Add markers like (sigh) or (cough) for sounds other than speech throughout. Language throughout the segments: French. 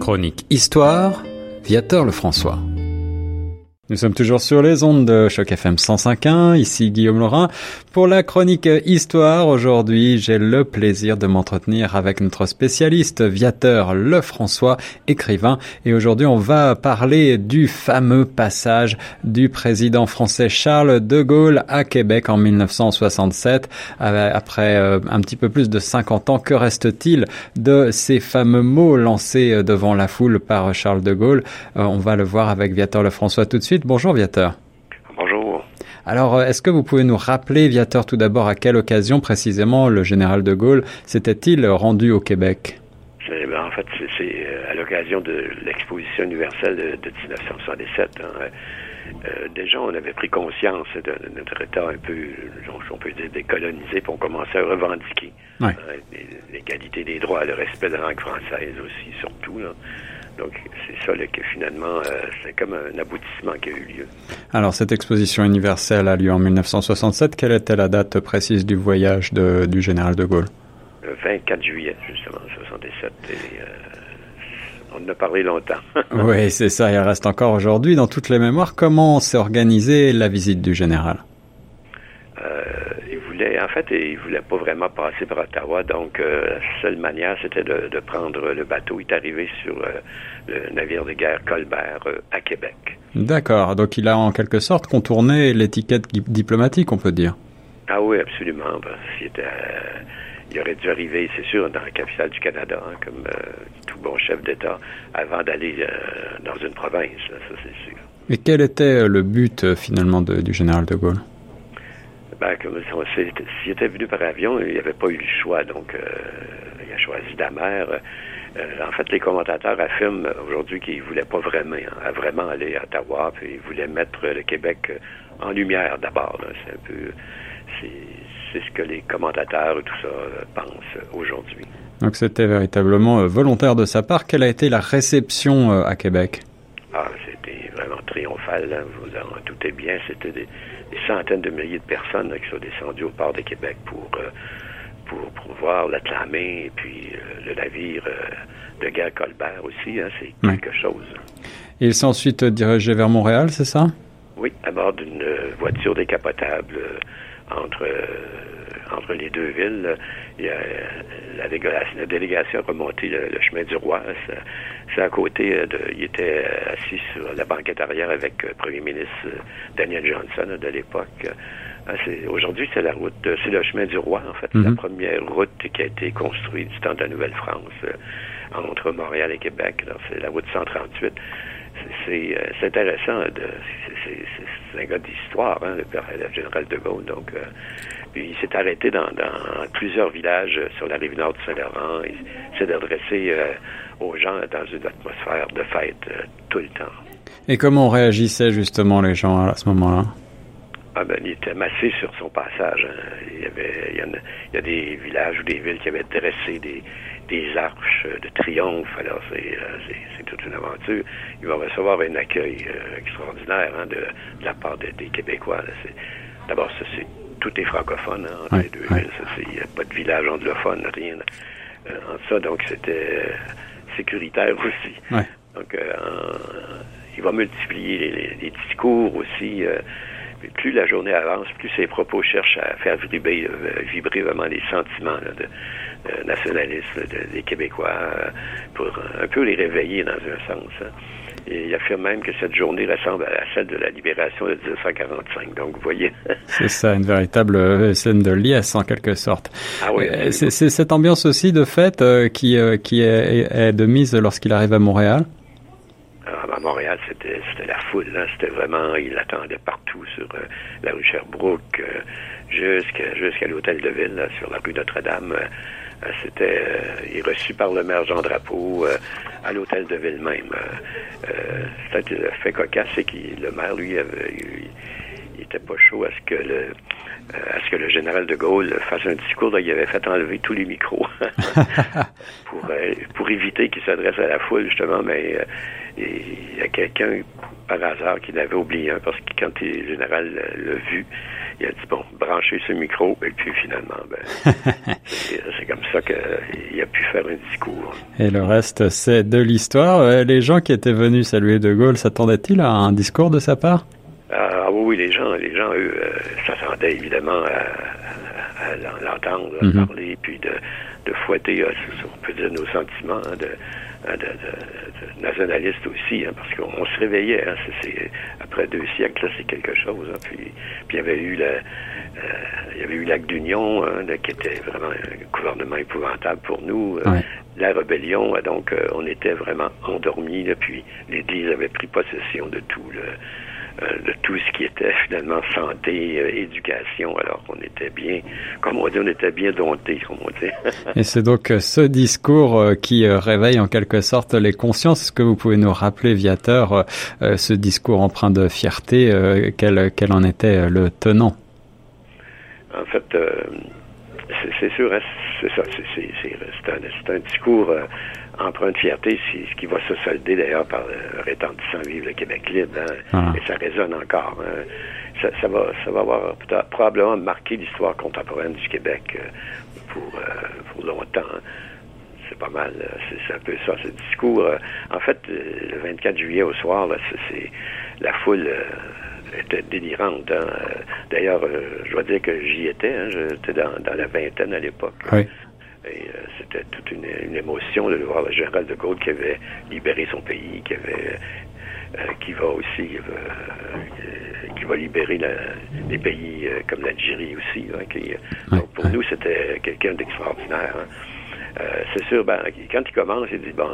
Chronique Histoire, Viateur Lefrançois. Nous sommes toujours sur les ondes de Choc FM 105.1, ici Guillaume Laurin. Pour la chronique Histoire, aujourd'hui, j'ai le plaisir de m'entretenir avec notre spécialiste Viateur Lefrançois, écrivain. Et aujourd'hui, on va parler du fameux passage du président français Charles de Gaulle à Québec en 1967. Euh, après euh, un petit peu plus de 50 ans, que reste-t-il de ces fameux mots lancés devant la foule par Charles de Gaulle? Euh, On va le voir avec Viateur Lefrançois tout de suite. Bonjour Viateur. Bonjour. Alors, euh, est-ce que vous pouvez nous rappeler, Viateur, tout d'abord, à quelle occasion précisément le général de Gaulle s'était-il rendu au Québec? Ben, En fait, c'est euh, à l'occasion de l'exposition universelle de, 1977. Hein. Euh, déjà, on avait pris conscience de, notre État un peu, on peut dire, décolonisé, pour commencer à revendiquer l'égalité des droits, le respect de la langue française aussi, surtout. Là. Donc, c'est ça que finalement, euh, c'est comme un aboutissement qui a eu lieu. Alors, cette exposition universelle a lieu en 1967. Quelle était la date précise du voyage de, du général de Gaulle? Le 24 juillet, justement, 67. Et, euh, on en a parlé longtemps. (laughs) oui, c'est ça. Il reste encore aujourd'hui dans toutes les mémoires. Comment s'est organisée la visite du général? en fait, il voulait pas vraiment passer par Ottawa, donc euh, la seule manière, c'était de, prendre le bateau. Il est arrivé sur euh, le navire de guerre Colbert euh, à Québec. D'accord, donc il a en quelque sorte contourné l'étiquette diplomatique, on peut dire. Ah oui, absolument. il aurait dû arriver, c'est sûr, dans la capitale du Canada, hein, comme tout bon chef d'État, avant d'aller dans une province, ça c'est sûr. Et quel était le but finalement du général de Gaulle? Ben, comme s'il était venu par avion, il n'y avait pas eu le choix. Donc, euh, il a choisi la mer. Euh, en fait, les commentateurs affirment aujourd'hui qu'ils ne voulaient pas vraiment, hein, vraiment aller à Ottawa, puis ils voulaient mettre le Québec en lumière d'abord. C'est un peu, c'est ce que les commentateurs et tout ça euh, pensent aujourd'hui. Donc, c'était véritablement volontaire de sa part. Quelle a été la réception à Québec? Ah, c'était vraiment triomphal. Hein. Vous en doutez bien. C'était des, centaines de milliers de personnes qui sont descendues au port de Québec pour, euh, pour, pour voir l'acclamer. Et puis euh, le navire euh, de guerre Colbert aussi. Hein, c'est quelque chose. Et il s'est ensuite dirigé vers Montréal, c'est ça? Oui, à bord d'une voiture décapotable entre entre les deux villes. Il y a la, délégation, la délégation a remonté le, chemin du roi. C'est à côté de. Il était assis sur la banquette arrière avec le premier ministre Daniel Johnson de l'époque. Ah, aujourd'hui, c'est la route, c'est le chemin du roi, en fait. La mhm. première route qui a été construite du temps de la Nouvelle-France entre Montréal et Québec. C'est la route 138 c'est intéressant. C'est un gars d'histoire, hein, le, général de Gaulle. Donc, euh, il s'est arrêté dans, plusieurs villages sur la rive nord du Saint-Laurent. Il s'est adressé euh, aux gens dans une atmosphère de fête euh, tout le temps. Et comment réagissaient justement les gens à ce moment-là? Ah ben, il était massé sur son passage. Hein. Il, y avait, il, y a, des villages ou des villes qui avaient dressé des, des arches de triomphe. Alors, c'est, c'est, toute une aventure. Il va recevoir un accueil extraordinaire hein, de, la part des Québécois. d'abord, ça, c'est tout est francophone hein, entre les deux villes. Il n'y a pas de village anglophone, rien euh, en ça. Donc, c'était euh, sécuritaire aussi. Donc, euh, il va multiplier les, discours aussi. Plus la journée avance, plus ses propos cherchent à faire vibrer, vibrer vraiment les sentiments de, nationalistes des Québécois pour un peu les réveiller dans un sens. Hein. Et il affirme même que cette journée ressemble à celle de la libération de 1945. Donc, vous voyez. (laughs) c'est ça, une véritable euh, scène de liesse, en quelque sorte. Ah oui. Euh, c'est cette ambiance aussi de fête euh, qui, qui est, de mise lorsqu'il arrive à Montréal? À Montréal, c'était la foule. C'était vraiment, il attendait partout sur la rue Sherbrooke, jusqu'à jusqu'à l'hôtel de ville, sur la rue Notre-Dame. Euh, c'était il est reçu par le maire Jean Drapeau euh, à l'hôtel de ville même. Euh, le fait cocasse, c'est que le maire, lui, avait, il, était pas chaud à ce que le à ce que le général de Gaulle fasse un discours, là, il avait fait enlever tous les micros (laughs) pour, pour éviter qu'il s'adresse à la foule, justement, mais il y a quelqu'un par hasard qu'il avait oublié un, parce que quand le général l'a vu, il a dit, bon, branchez ce micro, et puis finalement, ben, (laughs) c'est comme ça qu'il a pu faire un discours. Et le reste, c'est de l'histoire. Euh, les gens qui étaient venus saluer De Gaulle s'attendaient-ils à un discours de sa part? Ah oui, les gens, les gens, eux, euh, s'attendaient évidemment à, l'entendre mhm. parler, puis de, de fouetter, euh, on peut dire, nos sentiments hein, de, hein, de, de, nationalistes aussi, hein, parce qu'on se réveillait. Hein, après deux siècles, c'est quelque chose. Hein, puis, puis il y avait eu la, euh, il y avait eu l'acte d'union, qui était vraiment un gouvernement épouvantable pour nous. La rébellion, donc on était vraiment endormis. puis l'Église avait pris possession de tout. euh, de tout ce qui était finalement santé, euh, éducation. Alors on était bien, comme on dit, on était bien domptés, comme on dit. Et c'est donc euh, ce discours qui réveille en quelque sorte les consciences. Est-ce que vous pouvez nous rappeler, Viateur, ce discours empreint de fierté, quel, quel en était le tenant? En fait, c'est sûr, hein, c'est ça, c'est un, un, discours empreinte de fierté, c'est ce qui va se solder d'ailleurs par le rétendissant Vive le Québec libre, hein, ah. et ça résonne encore. Hein. Ça, ça, va, ça va avoir probablement marqué l'histoire contemporaine du Québec euh, pour, euh, pour longtemps. Hein. C'est pas mal, euh, c'est un peu ça, ce discours. En fait, le 24 juillet au soir, c'est la foule était délirante. D'ailleurs, je dois dire que j'y étais, j'étais dans, dans, la vingtaine à l'époque. Oui. Et euh, c'était toute une, émotion de voir le général de Gaulle qui avait libéré son pays, qui avait euh, qui va aussi euh, qui va libérer les pays comme l'Algérie aussi. donc pour nous, c'était quelqu'un d'extraordinaire. Hein. c'est sûr, ben, quand il commence, il dit bon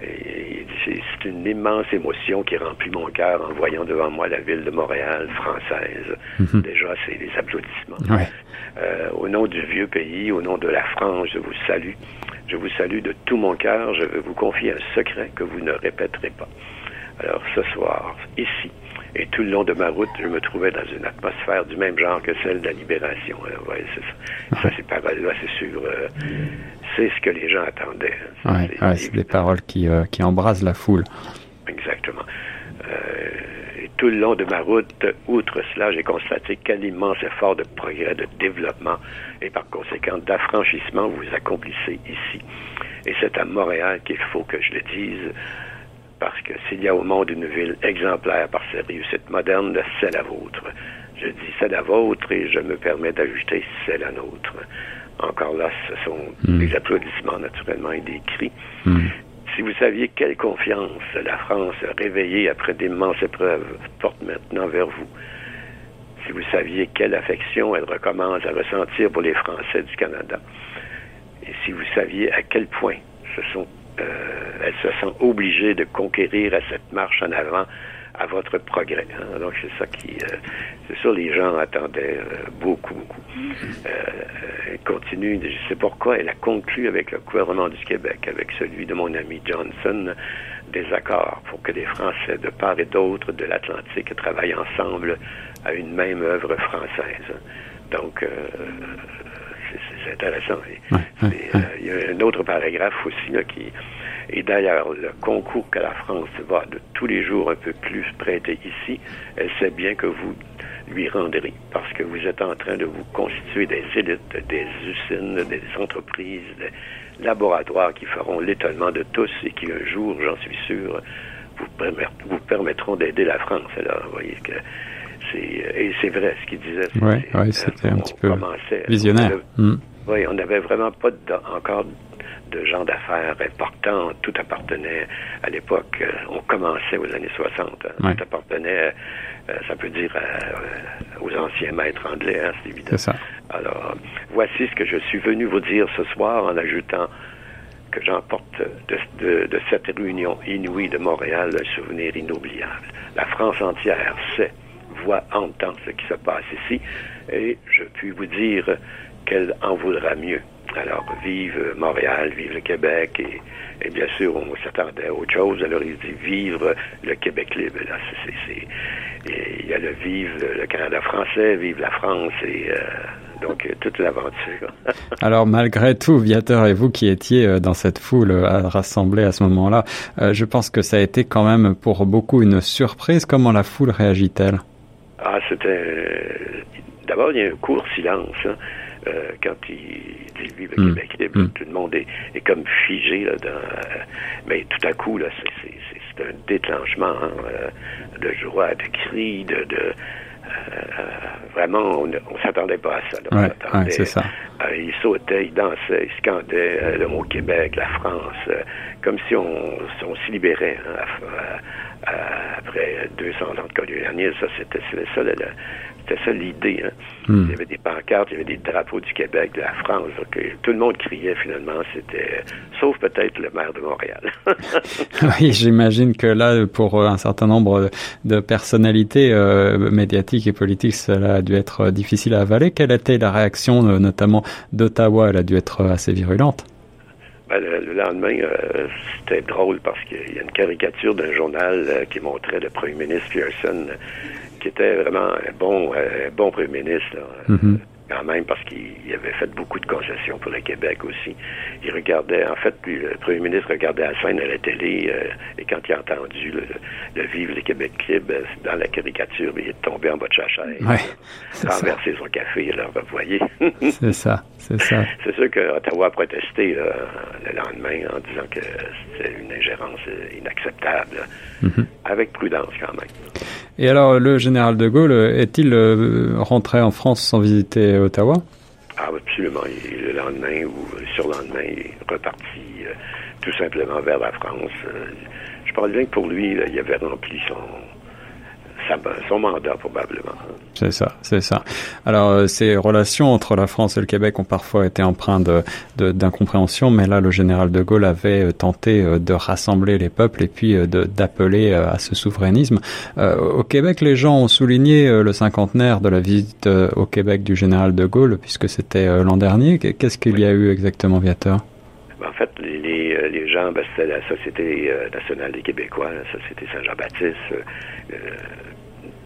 c'est une immense émotion qui remplit mon cœur en voyant devant moi la ville de Montréal française. Mhm. Déjà, c'est des applaudissements. Euh, au nom du vieux pays, au nom de la France, je vous salue. Je vous salue de tout mon cœur. Je veux vous confier un secret que vous ne répéterez pas. Alors ce soir, ici, et tout le long de ma route, je me trouvais dans une atmosphère du même genre que celle de la libération. ouais, ça. ça, ces paroles-là, c'est sûr, euh, c'est ce que les gens attendaient. Ouais, c'est des paroles qui, euh, qui embrasent la foule. Exactement. Euh, et tout le long de ma route, outre cela, j'ai constaté quel immense effort de progrès, de développement et par conséquent d'affranchissement vous accomplissez ici. Et c'est à Montréal qu'il faut que je le dise parce que s'il y a au monde une ville exemplaire par sa réussite moderne, c'est la vôtre. Je dis c'est la vôtre et je me permets d'ajouter c'est la nôtre. Encore là, ce sont hmm. des applaudissements naturellement et des cris. Hmm. Si vous saviez quelle confiance la France réveillée après d'immenses épreuves porte maintenant vers vous, si vous saviez quelle affection elle recommence à ressentir pour les Français du Canada, et si vous saviez à quel point ce sont euh, elle se sent obligée de conquérir à cette marche en avant à votre progrès. Hein. Donc c'est ça qui, euh, c'est sûr, les gens attendaient euh, beaucoup, beaucoup. elle continue, je sais pourquoi, elle a conclu avec le gouvernement du Québec, avec celui de mon ami Johnson, des accords pour que les Français de part et d'autre de l'Atlantique travaillent ensemble à une même œuvre française. Donc c'est intéressant. Il y a un autre paragraphe aussi là, qui et d'ailleurs, le concours que la France va de tous les jours un peu plus prêter ici, elle sait bien que vous lui rendrez, parce que vous êtes en train de vous constituer des élites, des usines, des entreprises, des laboratoires qui feront l'étonnement de tous et qui un jour, j'en suis sûr, vous, permettront d'aider la France. Alors, vous voyez que c'est et c'est vrai ce qu'il disait. Oui, ouais, c'était un petit peu visionnaire. Hmm. Oui, on n'avait vraiment pas encore de gens d'affaires importants. Tout appartenait à l'époque, euh, on commençait aux années 60. Hein. Tout appartenait, euh, ça peut dire, euh, aux anciens maîtres anglais, hein, c'est évident. Ça. Alors, voici ce que je suis venu vous dire ce soir en ajoutant que j'emporte de, de, cette réunion inouïe de Montréal un souvenir inoubliable. La France entière sait, voit, entend ce qui se passe ici, et je puis vous dire qu'elle en voudra mieux. Alors, vive Montréal, vive le Québec, et, bien sûr, on s'attendait à autre chose. Alors, il dit vivre le Québec libre. Là, c'est, il y a le vive le Canada français, vive la France, et euh, donc toute l'aventure. (laughs) Alors malgré tout, Viateur et vous qui étiez dans cette foule rassemblée à ce moment-là, je pense que ça a été quand même pour beaucoup une surprise. Comment la foule réagit-elle? Ah, c'était d'abord il y a un court silence. Hein. Euh, quand il dit lui, le Québec mm. tout le monde est, comme figé là, dans, euh, mais tout à coup là, c'est un déclenchement hein, euh, de joie, de cris, de, de vraiment, on ne s'attendait pas à ça. Là. Ouais, ça. il sautait, il dansait, il scandait le mot Québec, la France, comme si on, on s'y libérait hein, après 200 ans de colonialisme. Ça, c'était ça, c'était ça l'idée. Hein. Hmm. Il y avait des pancartes, il y avait des drapeaux du Québec, de la France. tout le monde criait finalement. C'était, sauf peut-être le maire de Montréal. (laughs) oui, j'imagine que là, pour un certain nombre de personnalités euh, médiatiques et politiques, cela a dû être difficile à avaler. Quelle était la réaction, euh, notamment d'Ottawa? Elle a dû être assez virulente. Ben, le, lendemain, euh, c'était drôle parce qu'il y a une caricature d'un journal qui montrait le premier ministre Pearson qui était vraiment un bon, euh, bon premier ministre. Mm-hmm quand même, parce qu'il avait fait beaucoup de concessions pour le Québec aussi. Il regardait, en fait, puis le premier ministre regardait la scène à la télé, euh, et quand il a entendu le, le Vive le Québec libre euh, dans la caricature, il est tombé en bas de sa chaise, ouais, renversé son café, là, vous voyez. (laughs) c'est ça, c'est ça. (laughs) C'est sûr qu'Ottawa a protesté le lendemain en disant que c'était une ingérence inacceptable, mm-hmm. avec prudence quand même. Et alors, le général de Gaulle est-il euh, rentré en France sans visiter Ottawa? Ah, absolument. le lendemain ou le surlendemain, il est reparti euh, tout simplement vers la France. Euh, je parle bien que pour lui, il avait rempli son, son mandat probablement. C'est ça, c'est ça. Alors euh, ces relations entre la France et le Québec ont parfois été empreintes d'incompréhension, mais là le général de Gaulle avait euh, tenté euh, de rassembler les peuples et puis d'appeler à ce souverainisme. au Québec, les gens ont souligné le cinquantenaire de la visite au Québec du général de Gaulle, puisque c'était l'an dernier. Qu'est-ce qu'il y a eu exactement, Viateur? En fait, les, les gens, ben, c'était la Société nationale des Québécois, la Société Saint-Jean-Baptiste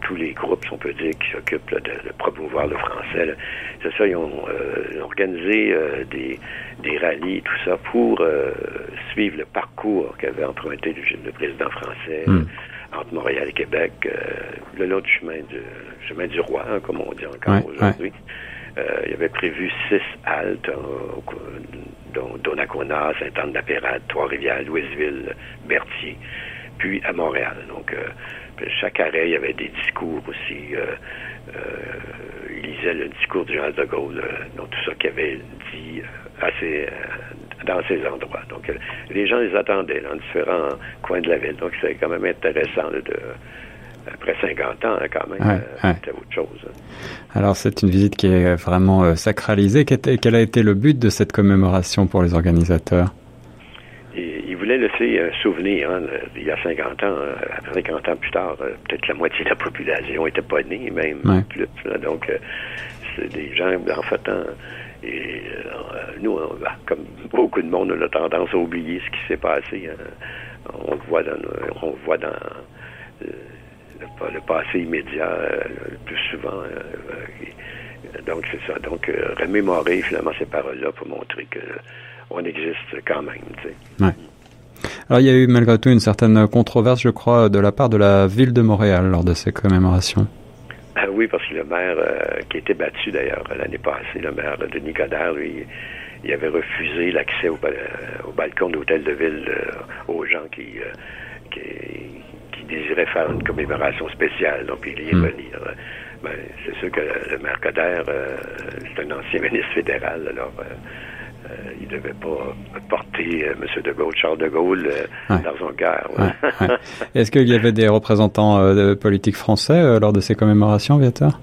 tous les groupes, on peut dire, qui s'occupent de, promouvoir le français. C'est ça, ils ont, euh, organisé euh, des, des rallyes, tout ça, pour euh, suivre le parcours qu'avait emprunté le, président français hmm. entre Montréal et Québec, le long du chemin du, chemin du roi, hein, comme on dit encore aujourd'hui. il y avait prévu six haltes, dont Donnacona, Sainte-Anne-de-la-Pérade, Trois-Rivières, Louisville, Berthier, puis à Montréal. Donc, arrêt, il y avait des discours aussi. Euh, euh, il lisait le discours du général de Gaulle, euh, donc tout ça qu'il avait dit assez dans ces endroits. Donc, les gens les attendaient dans différents coins de la ville. Donc, c'est quand même intéressant de après 50 ans, quand même, c'était autre chose. Hein. Alors, c'est une visite qui est vraiment sacralisée. Quel a été le but de cette commémoration pour les organisateurs? Voulait laisser un souvenir, hein, il y a 50 ans, 50 euh, ans plus tard, euh, peut-être la moitié de la population n'était pas née, même plus. donc, euh, c'est des gens, en fait, hein, et nous, bah, comme beaucoup de monde, on a tendance à oublier ce qui s'est passé. Hein. On le voit dans, on voit dans le, passé immédiat le plus souvent. donc, c'est ça. Donc, remémorer finalement ces paroles-là pour montrer que on existe quand même. Tu sais. Alors il y a eu malgré tout une certaine controverse, je crois, de la part de la ville de Montréal lors de ces commémorations. Ah oui, parce que le maire, euh, qui été battu d'ailleurs l'année passée, le maire de Nicodère, lui, il avait refusé l'accès au, balcon de l'hôtel de ville euh, aux gens qui, euh, qui, désiraient faire une commémoration spéciale. Donc il y est hmm. venu. Ben, c'est sûr que le maire Coder, c'est un ancien (laughs) ministre fédéral, alors euh, il ne devait pas porter euh, M. de Gaulle, Charles de Gaulle, euh, dans son cœur. Est-ce qu'il y avait des représentants de politiques français lors de ces commémorations, Viateur?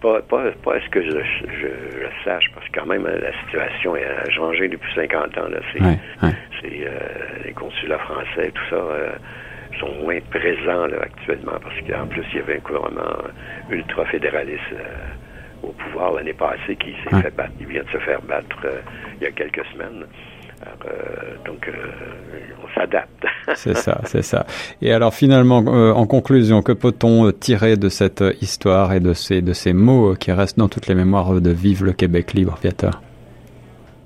pas, pas, pas est-ce que je, je, sache, parce que quand même la situation a changé depuis 50 ans. Là. C'est, les consulats français, tout ça, sont moins présents là, actuellement, parce qu'en plus, il y avait un gouvernement ultra-fédéraliste au pouvoir l'année passée qui s'est fait battre. Il vient de se faire battre euh, il y a quelques semaines. Euh, donc, euh, on s'adapte. (laughs) c'est ça, c'est ça. Et alors finalement, en conclusion, que peut-on tirer de cette histoire et de ces, de ces mots qui restent dans toutes les mémoires de Vive le Québec libre, Viateur?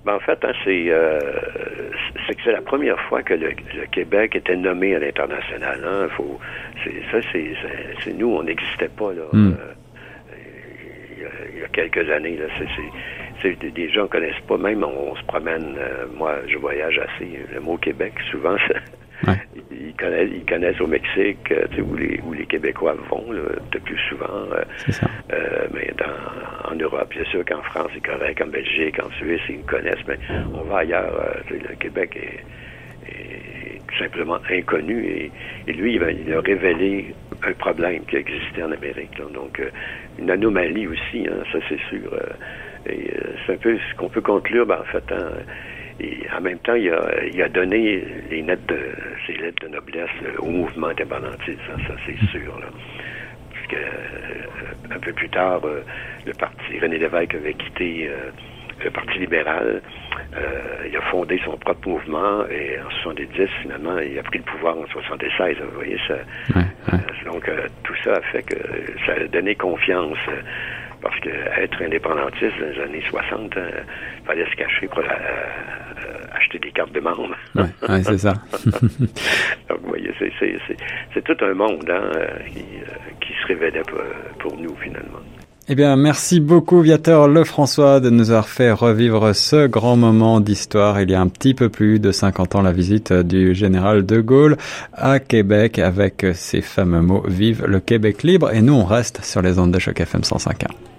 Ben, en fait, hein, c'est c'est que c'est la première fois que le, Québec était nommé à l'international. Hein. Faut, ça, c'est nous, on n'existait pas là. Hmm. Il, y a, quelques années. Là, c'est des gens connaissent pas. Même on, se promène. moi, je voyage assez. Le mot Québec, souvent, (laughs) ils, connaissent, ils, connaissent, au Mexique, euh, où, les, où les Québécois vont, de plus souvent. Euh, euh, mais dans, en Europe, bien sûr qu'en France, c'est correct, en Belgique, en Suisse, ils connaissent, mais on va ailleurs. le Québec est, tout simplement inconnu et, lui, il, a révélé un problème qui existait en Amérique. Donc, une anomalie aussi, hein, ça c'est sûr. et c'est un peu ce qu'on peut conclure, ben, en fait. Hein, et en même temps, il a, il a donné les lettres de, ses lettres de noblesse au mouvement indépendantiste, ça, ça c'est sûr. Là. Puisque euh, un peu plus tard, euh, le parti René Lévesque avait quitté euh, le Parti libéral. il a fondé son propre mouvement et en 70, finalement, il a pris le pouvoir en 76. Vous voyez ça. donc tout ça a fait que ça a donné confiance parce que être indépendantiste dans les années 60, il fallait se cacher pour acheter des cartes de membres. Oui, ouais, c'est ça. (laughs) Donc, vous voyez, c'est tout un monde hein, qui, euh, qui, se révélait pour, pour nous, finalement. Eh bien, merci beaucoup, Viateur Lefrançois, de nous avoir fait revivre ce grand moment d'histoire. Il y a un petit peu plus de 50 ans, la visite du général de Gaulle à Québec avec ses fameux mots Vive le Québec libre. Et nous, on reste sur les ondes de choc FM 105.1.